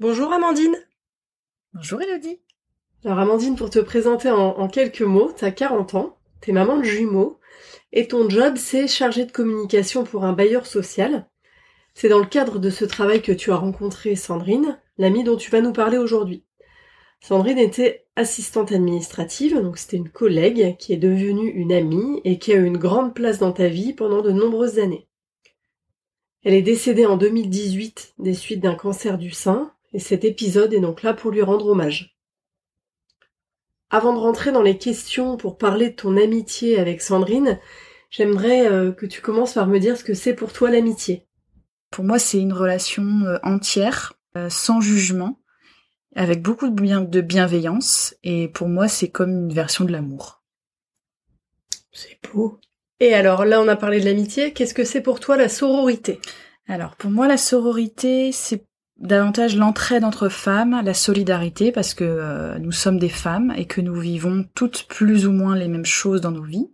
Bonjour Amandine. Bonjour Elodie. Alors Amandine, pour te présenter en, quelques mots, t'as 40 ans, t'es maman de jumeaux, et ton job c'est chargé de communication pour un bailleur social. C'est dans le cadre de ce travail que tu as rencontré Sandrine, l'amie dont tu vas nous parler aujourd'hui. Sandrine était assistante administrative, donc c'était une collègue qui est devenue une amie et qui a eu une grande place dans ta vie pendant de nombreuses années. Elle est décédée en 2018 des suites d'un cancer du sein, et cet épisode est donc là pour lui rendre hommage. Avant de rentrer dans les questions pour parler de ton amitié avec Sandrine, j'aimerais euh, que tu commences par me dire ce que c'est pour toi l'amitié. Pour moi, c'est une relation euh, entière, euh, sans jugement, avec beaucoup de, bien, de bienveillance, et pour moi, c'est comme une version de l'amour. C'est beau. Et alors, là, on a parlé de l'amitié, qu'est-ce que c'est pour toi la sororité? Alors, pour moi, la sororité, c'est davantage l'entraide entre femmes, la solidarité, parce que euh, nous sommes des femmes et que nous vivons toutes plus ou moins les mêmes choses dans nos vies.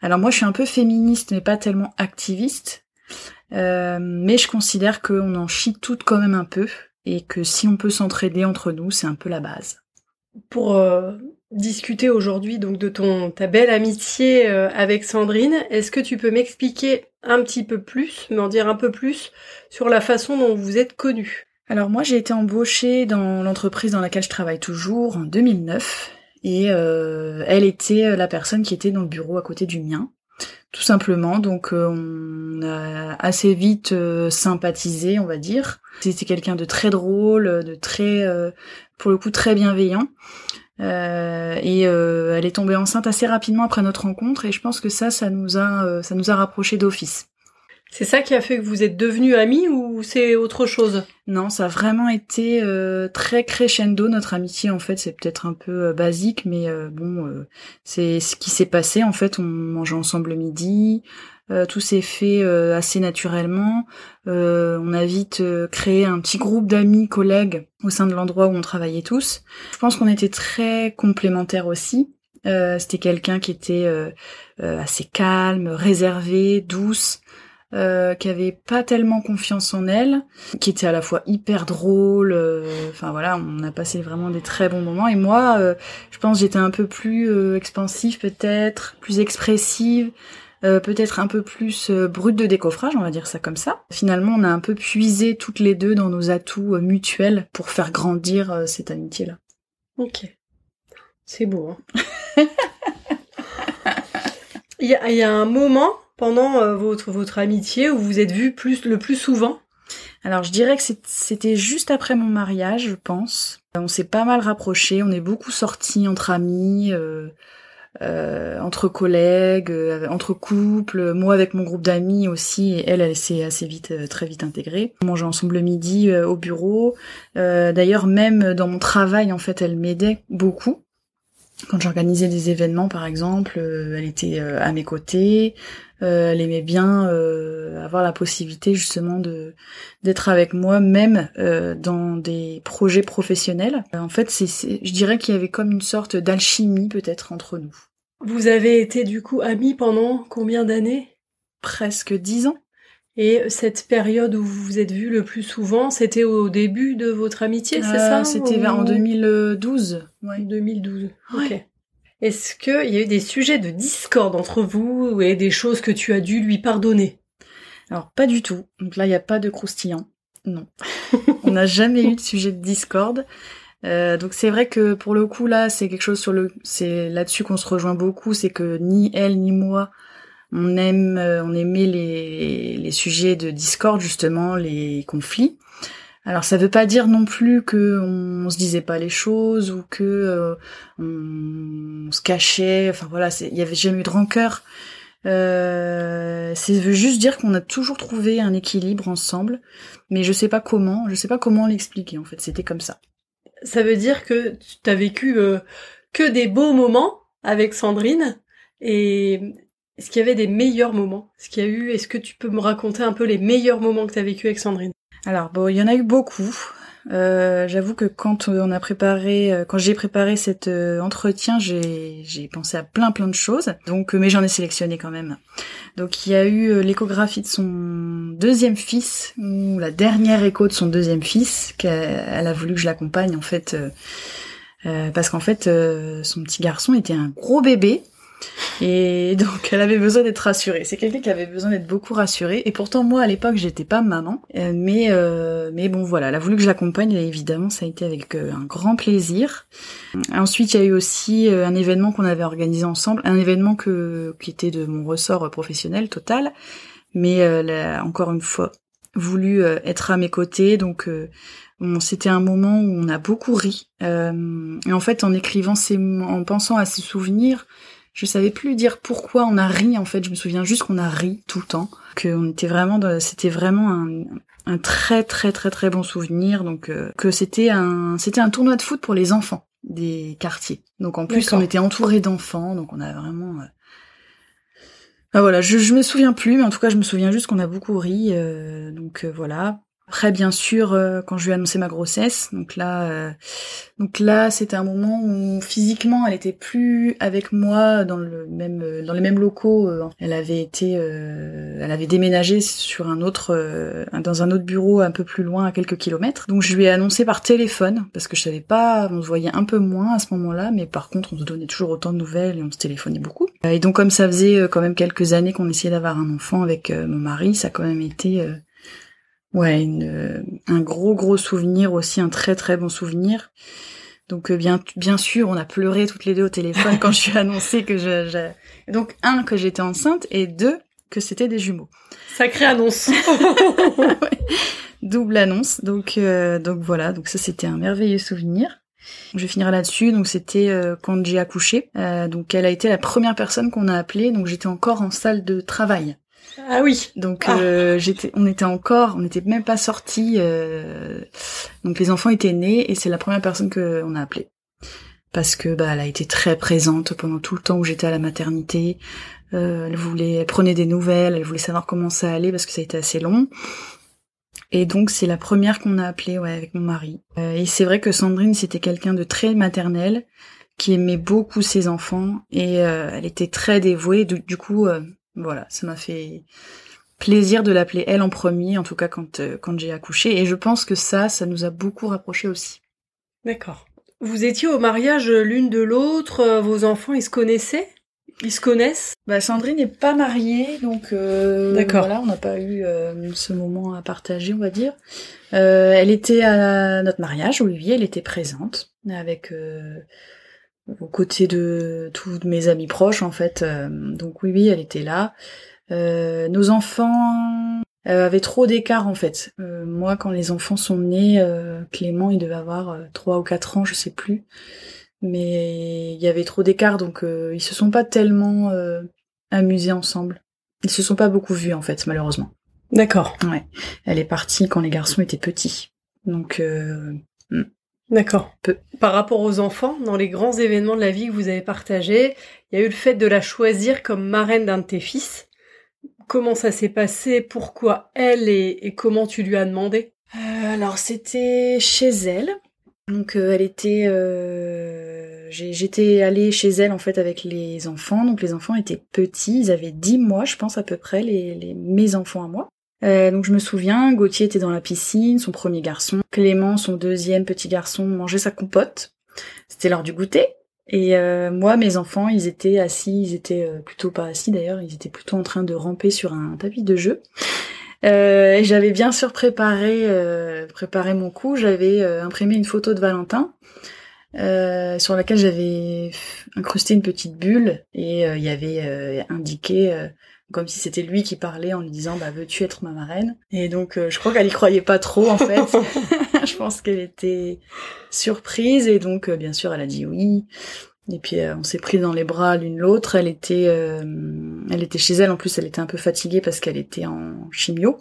Alors moi, je suis un peu féministe, mais pas tellement activiste. Euh, mais je considère qu'on en chie toutes quand même un peu et que si on peut s'entraider entre nous, c'est un peu la base. Pour euh, discuter aujourd'hui donc de ton ta belle amitié avec Sandrine, est-ce que tu peux m'expliquer un petit peu plus, m'en dire un peu plus sur la façon dont vous êtes connus? Alors moi j'ai été embauchée dans l'entreprise dans laquelle je travaille toujours en 2009 et euh, elle était la personne qui était dans le bureau à côté du mien. Tout simplement, donc euh, on a assez vite euh, sympathisé, on va dire. C'était quelqu'un de très drôle, de très, pour le coup, très bienveillant. Euh, et euh, elle est tombée enceinte assez rapidement après notre rencontre et je pense que ça, ça nous a, euh, ça nous a rapprochés d'office. C'est ça qui a fait que vous êtes devenus amis ou c'est autre chose? Non, ça a vraiment été très crescendo notre amitié. En fait, c'est peut-être un peu basique, mais bon, c'est ce qui s'est passé. En fait, on mangeait ensemble le midi, euh, tout s'est fait euh, assez naturellement. Euh, on a vite créé un petit groupe d'amis, collègues au sein de l'endroit où on travaillait tous. Je pense qu'on était très complémentaires aussi. C'était quelqu'un qui était assez calme, réservé, douce. Euh, qui avait pas tellement confiance en elle, qui était à la fois hyper drôle. Enfin voilà, on a passé vraiment des très bons moments. Et moi, je pense j'étais un peu plus expansive peut-être, plus expressive. Euh, peut-être un peu plus euh, brute de décoffrage, on va dire ça comme ça. Finalement, on a un peu puisé toutes les deux dans nos atouts euh, mutuels pour faire grandir cette amitié-là. Ok. C'est beau. Hein il, y a, un moment pendant votre, votre amitié où vous êtes vus plus, le plus souvent? Alors je dirais que c'était juste après mon mariage, je pense. On s'est pas mal rapprochés, on est beaucoup sortis entre amis. Euh, entre collègues, euh, entre couples, moi avec mon groupe d'amis aussi, et elle, elle s'est assez vite, euh, très vite intégrée. On mangeait ensemble le midi au bureau. D'ailleurs, même dans mon travail, en fait, elle m'aidait beaucoup. Quand j'organisais des événements, par exemple, elle était à mes côtés. Elle aimait bien avoir la possibilité justement de d'être avec moi, même dans des projets professionnels. En fait, c'est, je dirais qu'il y avait comme une sorte d'alchimie peut-être entre nous. Vous avez été du coup amis pendant combien d'années? Presque dix ans. Et cette période où vous vous êtes vus le plus souvent, c'était au début de votre amitié, c'est ça? euh, C'était en 2012. Ouais. 2012. Ok. Est-ce qu'il y a eu des sujets de discorde entre vous et des choses que tu as dû lui pardonner? Alors pas du tout. Donc là, il n'y a pas de croustillant. Non. On n'a jamais eu de sujet de discorde. Euh, donc c'est vrai que pour le coup là, c'est quelque chose sur le, c'est là-dessus qu'on se rejoint beaucoup, c'est que ni elle ni moi, on aime, euh, aimait les sujets de discorde justement, les conflits. Alors ça veut pas dire non plus que on, se disait pas les choses ou que euh, on, se cachait. Enfin voilà, il y avait jamais eu de rancœur. Euh, c'est veut juste dire qu'on a toujours trouvé un équilibre ensemble, mais je sais pas comment, je sais pas comment l'expliquer en fait. C'était comme ça. Ça veut dire que tu as vécu euh, que des beaux moments avec Sandrine et est-ce qu'il y avait des meilleurs moments? Est-ce qu'il y a eu Est-ce que tu peux me raconter un peu les meilleurs moments que tu as vécu avec Sandrine? Alors bon, il y en a eu beaucoup. Euh, J'avoue que quand on a préparé, euh, quand j'ai préparé cet euh, entretien, j'ai pensé à plein plein de choses. Donc, mais j'en ai sélectionné quand même. Donc, il y a eu l'échographie de son deuxième fils ou la dernière écho de son deuxième fils qu'elle a voulu que je l'accompagne en fait. parce qu'en fait, son petit garçon était un gros bébé et donc elle avait besoin d'être rassurée. C'est quelqu'un qui avait besoin d'être beaucoup rassuré. Et pourtant moi à l'époque j'étais pas maman, euh, mais euh, mais bon voilà, elle a voulu que je l'accompagne et évidemment ça a été avec euh, un grand plaisir. Ensuite il y a eu aussi un événement qu'on avait organisé ensemble, un événement qui était de mon ressort professionnel total, mais a encore une fois voulu être à mes côtés donc c'était un moment où on a beaucoup ri. et en fait, en écrivant ces, en pensant à ces souvenirs, je savais plus dire pourquoi on a ri en fait. Je me souviens juste qu'on a ri tout le temps, que était vraiment, c'était vraiment un, un, très très très très bon souvenir. Donc euh, que c'était un c'était un tournoi de foot pour les enfants des quartiers. Donc en plus on était entouré d'enfants, donc on a vraiment. Euh... Ah, voilà, je, je me souviens plus, mais en tout cas je me souviens juste qu'on a beaucoup ri. Euh, donc euh, voilà. Après, bien sûr, euh, quand je lui ai annoncé ma grossesse, donc là, euh, donc là, c'était un moment où physiquement, elle était plus avec moi dans le même, euh, dans les mêmes locaux. Elle avait été, elle avait déménagé sur un autre, dans un autre bureau un peu plus loin, à quelques kilomètres. Donc je lui ai annoncé par téléphone parce que je savais pas, on se voyait un peu moins à ce moment-là, mais par contre, on se donnait toujours autant de nouvelles et on se téléphonait beaucoup. Et donc comme ça faisait quand même quelques années qu'on essayait d'avoir un enfant avec mon mari, ça a quand même été Ouais, une, un gros gros souvenir aussi, un très très bon souvenir. Donc euh, bien bien sûr, on a pleuré toutes les deux au téléphone quand je suis annoncé que je, donc un que j'étais enceinte et deux que c'était des jumeaux. Sacrée annonce. Double annonce. Donc euh, donc voilà, donc ça c'était un merveilleux souvenir. Je finirai là-dessus. Donc c'était euh, quand j'ai accouché. donc elle a été la première personne qu'on a appelée. Donc j'étais encore en salle de travail. Ah oui. Donc ah. euh, j'étais, on était encore, on n'était même pas sortis. Euh, donc les enfants étaient nés et c'est la première personne que on a appelée parce que bah elle a été très présente pendant tout le temps où j'étais à la maternité. Euh, elle voulait, elle prenait des nouvelles, elle voulait savoir comment ça allait parce que ça a été assez long. Et donc c'est la première qu'on a appelée ouais avec mon mari. et c'est vrai que Sandrine c'était quelqu'un de très maternel qui aimait beaucoup ses enfants et elle était très dévouée. Du, du coup voilà, ça m'a fait plaisir de l'appeler elle en premier, en tout cas quand, euh, quand j'ai accouché. Et je pense que ça, ça nous a beaucoup rapprochés aussi. D'accord. Vous étiez au mariage l'une de l'autre, euh, vos enfants, ils se connaissaient? Ils se connaissent? Bah Sandrine n'est pas mariée, donc euh, D'accord. voilà, on n'a pas eu ce moment à partager, on va dire. elle était à notre mariage, oui, elle était présente avec aux côtés de tous mes amis proches en fait. Euh, donc oui, oui, elle était là. Euh, nos enfants euh, avaient trop d'écart en fait. moi, quand les enfants sont nés, Clément, il devait avoir trois ou quatre ans, je sais plus. Mais il y avait trop d'écart, donc ils se sont pas tellement amusés ensemble. Ils se sont pas beaucoup vus en fait, malheureusement. D'accord. Ouais. Elle est partie quand les garçons étaient petits. Donc hmm. D'accord. Par rapport aux enfants, dans les grands événements de la vie que vous avez partagés, il y a eu le fait de la choisir comme marraine d'un de tes fils. Comment ça s'est passé? Pourquoi elle et, comment tu lui as demandé? Euh, Alors c'était chez elle. Donc euh, elle était, euh, j'étais allée chez elle en fait avec les enfants. Donc les enfants étaient petits, ils avaient 10 mois, je pense à peu près, les, les mes enfants à moi. Euh, donc je me souviens, Gauthier était dans la piscine, son premier garçon. Clément, son deuxième petit garçon, mangeait sa compote. C'était l'heure du goûter. Et euh, moi, mes enfants, ils étaient assis, ils étaient euh, plutôt pas assis d'ailleurs, ils étaient plutôt en train de ramper sur un tapis de jeu. et j'avais bien sûr préparé, préparé mon coup. J'avais imprimé une photo de Valentin sur laquelle j'avais incrusté une petite bulle et il y avait indiqué comme si c'était lui qui parlait en lui disant bah veux-tu être ma marraine? Et donc euh, je crois qu'elle y croyait pas trop en fait je pense qu'elle était surprise et donc euh, bien sûr elle a dit oui Et puis on s'est pris dans les bras l'une l'autre. Elle était, elle était chez elle. En plus, elle était un peu fatiguée parce qu'elle était en chimio.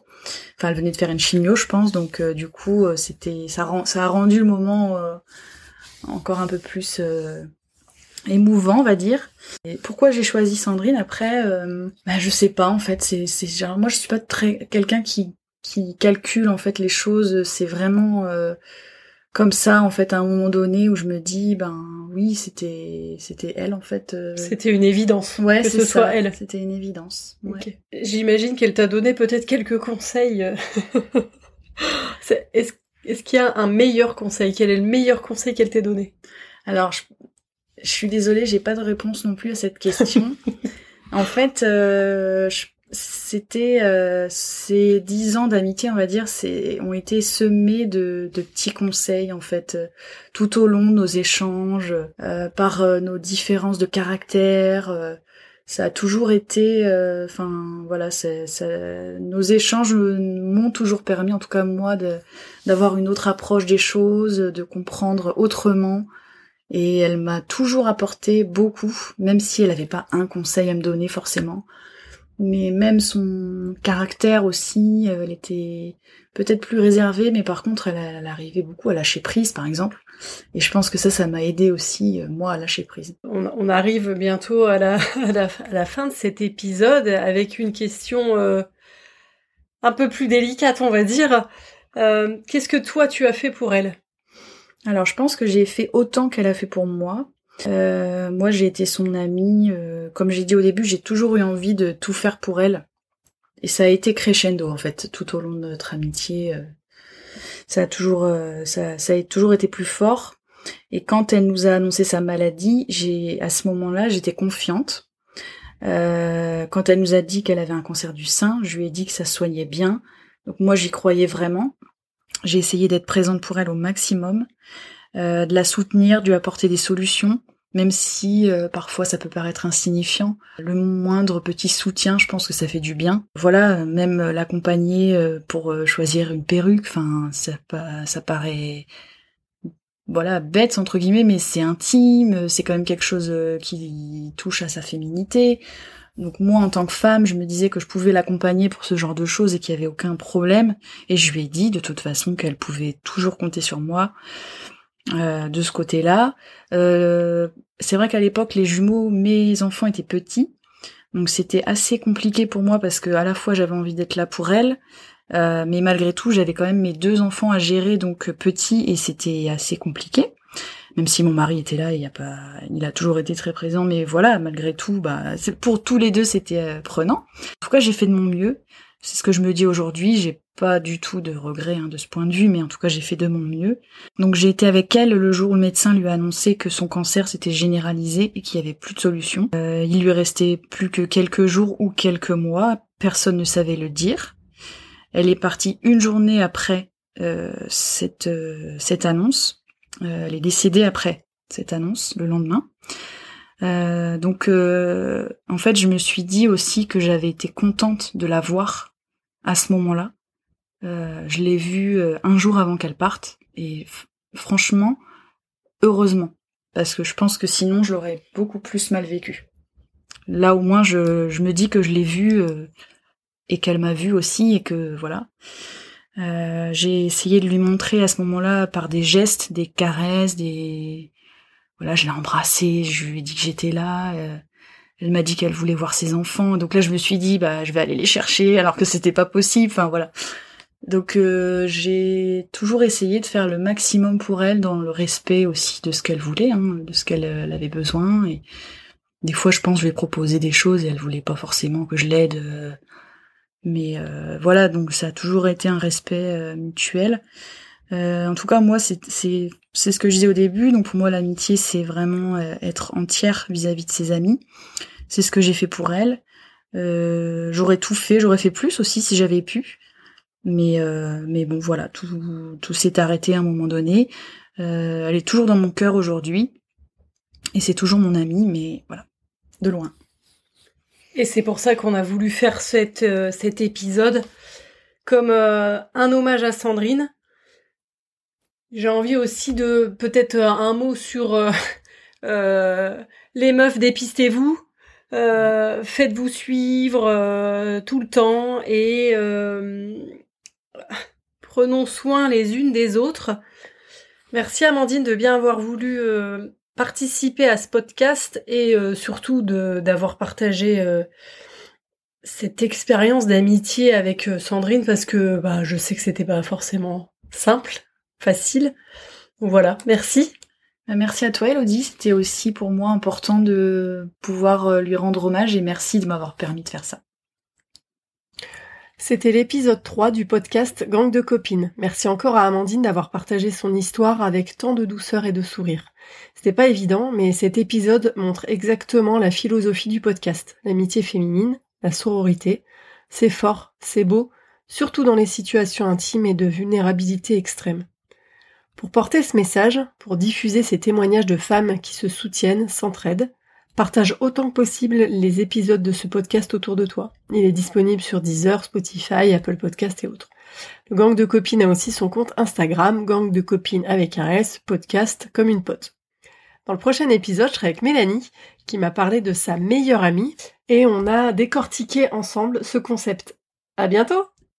Enfin, elle venait de faire une chimio, je pense. Donc, du coup, c'était, ça, rend, ça a rendu le moment encore un peu plus émouvant, on va dire. Et pourquoi j'ai choisi Sandrine après euh, bah, je sais pas en fait, c'est c'est genre moi je suis pas très quelqu'un qui qui calcule en fait les choses, c'est vraiment euh, comme ça en fait à un moment donné où je me dis ben oui, c'était c'était elle en fait. Euh. C'était une évidence ouais, que ce soit elle. C'était une évidence. Ouais. J'imagine qu'elle t'a donné peut-être quelques conseils. est-ce est-ce qu'il y a un meilleur conseil? Quel est le meilleur conseil qu'elle t'ait donné? Alors, je, je suis désolée, j'ai pas de réponse non plus à cette question. en fait, euh, c'était euh, ces dix ans d'amitié, on va dire, c'est ont été semés de, de, petits conseils en fait, euh, tout au long de nos échanges, euh, par euh, nos différences de caractère. ça a toujours été, enfin voilà, ça, nos échanges m'ont toujours permis, en tout cas moi, d'avoir une autre approche des choses, de comprendre autrement et elle m'a toujours apporté beaucoup, même si elle n'avait pas un conseil à me donner forcément. Mais même son caractère aussi, euh, elle était peut-être plus réservée, mais par contre elle, arrivait beaucoup à lâcher prise par exemple. Et je pense que ça, ça m'a aidé aussi, euh, moi, à lâcher prise. On, arrive bientôt à la, fin de cet épisode avec une question euh, un peu plus délicate, on va dire. Qu'est-ce que toi tu as fait pour elle? Alors je pense que j'ai fait autant qu'elle a fait pour moi. Euh, moi j'ai été son amie. Euh, comme j'ai dit au début, j'ai toujours eu envie de tout faire pour elle. Et ça a été crescendo en fait tout au long de notre amitié. Euh, ça a toujours, ça, ça a toujours été plus fort. Et quand elle nous a annoncé sa maladie, j'ai à ce moment-là j'étais confiante. quand elle nous a dit qu'elle avait un cancer du sein, je lui ai dit que ça soignait bien. Donc moi j'y croyais vraiment. J'ai essayé d'être présente pour elle au maximum, euh, de la soutenir, de apporter des solutions, même si euh, parfois ça peut paraître insignifiant. Le moindre petit soutien, je pense que ça fait du bien. Voilà, même l'accompagner euh, pour choisir une perruque, enfin ça, ça paraît voilà bête entre guillemets, mais c'est intime, c'est quand même quelque chose qui touche à sa féminité. Donc moi, en tant que femme, je me disais que je pouvais l'accompagner pour ce genre de choses et qu'il n'y avait aucun problème. Et je lui ai dit de toute façon qu'elle pouvait toujours compter sur moi euh, de ce côté-là. Euh, c'est vrai qu'à l'époque, les jumeaux, mes enfants étaient petits. Donc c'était assez compliqué pour moi parce que à la fois j'avais envie d'être là pour elle, euh, mais malgré tout j'avais quand même mes deux enfants à gérer donc petits et c'était assez compliqué même si mon mari était là, il a pas, il a toujours été très présent, mais voilà, malgré tout, bah, pour tous les deux, c'était euh, prenant. En tout cas, j'ai fait de mon mieux. C'est ce que je me dis aujourd'hui. J'ai pas du tout de regrets hein, de ce point de vue, mais en tout cas, j'ai fait de mon mieux. Donc, j'ai été avec elle le jour où le médecin lui a annoncé que son cancer s'était généralisé et qu'il y avait plus de solution. Euh, il lui restait plus que quelques jours ou quelques mois. Personne ne savait le dire. Elle est partie une journée après euh, cette cette annonce. Euh, elle est décédée après cette annonce, le lendemain. Euh, donc, euh, en fait, je me suis dit aussi que j'avais été contente de la voir à ce moment-là. je l'ai vue un jour avant qu'elle parte, et franchement, heureusement, parce que je pense que sinon, je l'aurais beaucoup plus mal vécu. Là, au moins, je, je me dis que je l'ai vue et qu'elle m'a vue aussi, et que voilà. Euh, j'ai essayé de lui montrer à ce moment-là par des gestes, des caresses, des voilà, je l'ai embrassée, je lui ai dit que j'étais là. Euh, elle m'a dit qu'elle voulait voir ses enfants, donc là je me suis dit bah je vais aller les chercher alors que c'était pas possible. Enfin voilà. Donc euh, j'ai toujours essayé de faire le maximum pour elle dans le respect aussi de ce qu'elle voulait, hein, de ce qu'elle avait besoin. Et des fois je pense je lui ai proposé des choses et elle voulait pas forcément que je l'aide mais euh, voilà, donc ça a toujours été un respect euh, mutuel. Euh, en tout cas, moi, c'est ce que je disais au début. Donc pour moi, l'amitié, c'est vraiment être entière vis-à-vis de ses amis. C'est ce que j'ai fait pour elle. j'aurais tout fait, j'aurais fait plus aussi si j'avais pu. Mais mais bon, voilà, tout tout s'est arrêté à un moment donné. elle est toujours dans mon cœur aujourd'hui. Et c'est toujours mon amie, mais voilà, de loin. Et c'est pour ça qu'on a voulu faire euh, cet épisode comme euh, un hommage à Sandrine. J'ai envie aussi de peut-être euh, un mot sur les meufs, dépistez-vous. faites-vous suivre tout le temps et prenons soin les unes des autres. Merci Amandine de bien avoir voulu participer à ce podcast et surtout d'avoir partagé cette expérience d'amitié avec euh, Sandrine parce que bah, je sais que c'était pas forcément simple, facile. Voilà, merci. Bah, merci à toi Elodie, c'était aussi pour moi important de pouvoir euh, lui rendre hommage et merci de m'avoir permis de faire ça. C'était l'épisode 3 du podcast Gang de copines. Merci encore à Amandine d'avoir partagé son histoire avec tant de douceur et de sourire. C'était pas évident, mais cet épisode montre exactement la philosophie du podcast, l'amitié féminine, la sororité. C'est fort, c'est beau, surtout dans les situations intimes et de vulnérabilité extrême. Pour porter ce message, pour diffuser ces témoignages de femmes qui se soutiennent, s'entraident, partage autant que possible les épisodes de ce podcast autour de toi. Il est disponible sur Deezer, Spotify, Apple Podcast et autres. Le gang de copines a aussi son compte Instagram, gang de copines avec un S, podcast comme une pote. Dans le prochain épisode, je serai avec Mélanie, qui m'a parlé de sa meilleure amie, et on a décortiqué ensemble ce concept. À bientôt!